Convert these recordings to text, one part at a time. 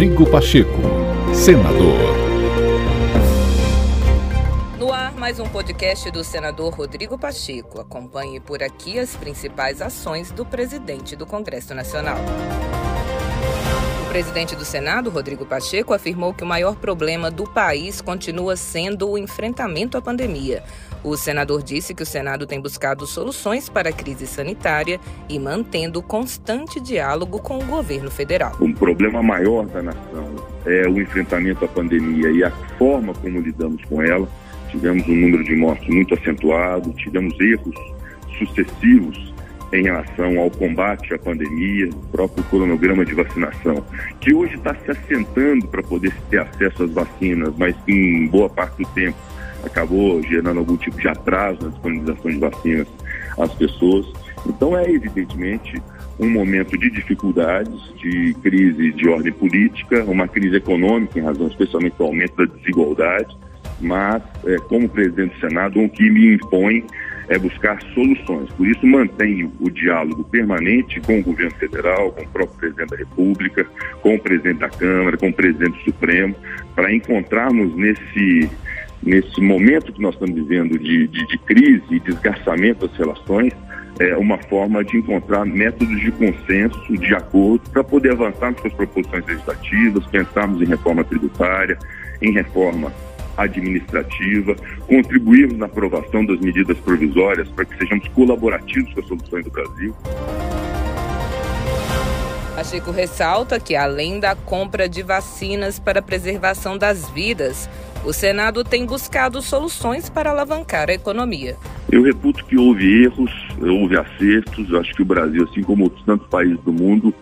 Rodrigo Pacheco, senador. No ar, mais um podcast do senador Rodrigo Pacheco. Acompanhe por aqui as principais ações do presidente do Congresso Nacional. Presidente do Senado, Rodrigo Pacheco, afirmou que o maior problema do país continua sendo o enfrentamento à pandemia. O senador disse que o Senado tem buscado soluções para a crise sanitária e mantendo constante diálogo com o governo federal. O problema maior da nação é o enfrentamento à pandemia e a forma como lidamos com ela. Tivemos um número de mortes muito acentuado, tivemos erros sucessivos em relação ao combate à pandemia, o próprio cronograma de vacinação, que hoje está se assentando para poder ter acesso às vacinas, mas que em boa parte do tempo acabou gerando algum tipo de atraso na disponibilização de vacinas às pessoas. Então é evidentemente um momento de dificuldades, de crise de ordem política, uma crise econômica em razão especialmente do aumento da desigualdade, mas é, como presidente do Senado, o que me impõe é buscar soluções. Por isso, mantenho o diálogo permanente com o governo federal, com o próprio presidente da República, com o presidente da Câmara, com o presidente do Supremo, para encontrarmos nesse, nesse momento que nós estamos vivendo de, de, de crise e desgastamento das relações, é, uma forma de encontrar métodos de consenso, de acordo, para poder avançarmos com as proposições legislativas, pensarmos em reforma tributária, em reforma administrativa, contribuirmos na aprovação das medidas provisórias para que sejamos colaborativos com as soluções do Brasil. A Chico ressalta que, além da compra de vacinas para preservação das vidas, o Senado tem buscado soluções para alavancar a economia. Eu reputo que houve erros, houve acertos. Eu acho que o Brasil, assim como outros tantos países do mundo,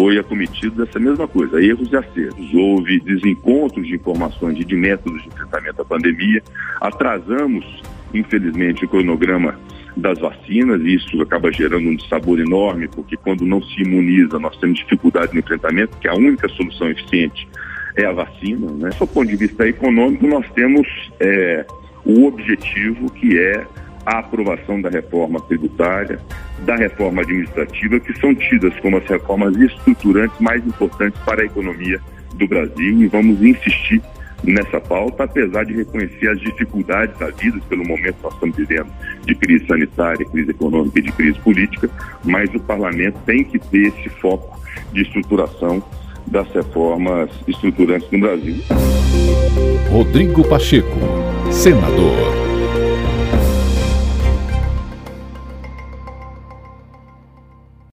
foi acometido dessa mesma coisa, erros e acertos. Houve desencontros de informações e de métodos de enfrentamento à pandemia. Atrasamos, infelizmente, o cronograma das vacinas, e isso acaba gerando um sabor enorme, porque quando não se imuniza, nós temos dificuldade no enfrentamento, que a única solução eficiente é a vacina. Né? Do ponto de vista econômico, nós temos é, o objetivo que é a aprovação da reforma tributária, da reforma administrativa, que são tidas como as reformas estruturantes mais importantes para a economia do Brasil e vamos insistir nessa pauta, apesar de reconhecer as dificuldades da vida pelo momento que nós estamos vivendo de crise sanitária, crise econômica e de crise política, mas o parlamento tem que ter esse foco de estruturação das reformas estruturantes no Brasil. Rodrigo Pacheco, senador.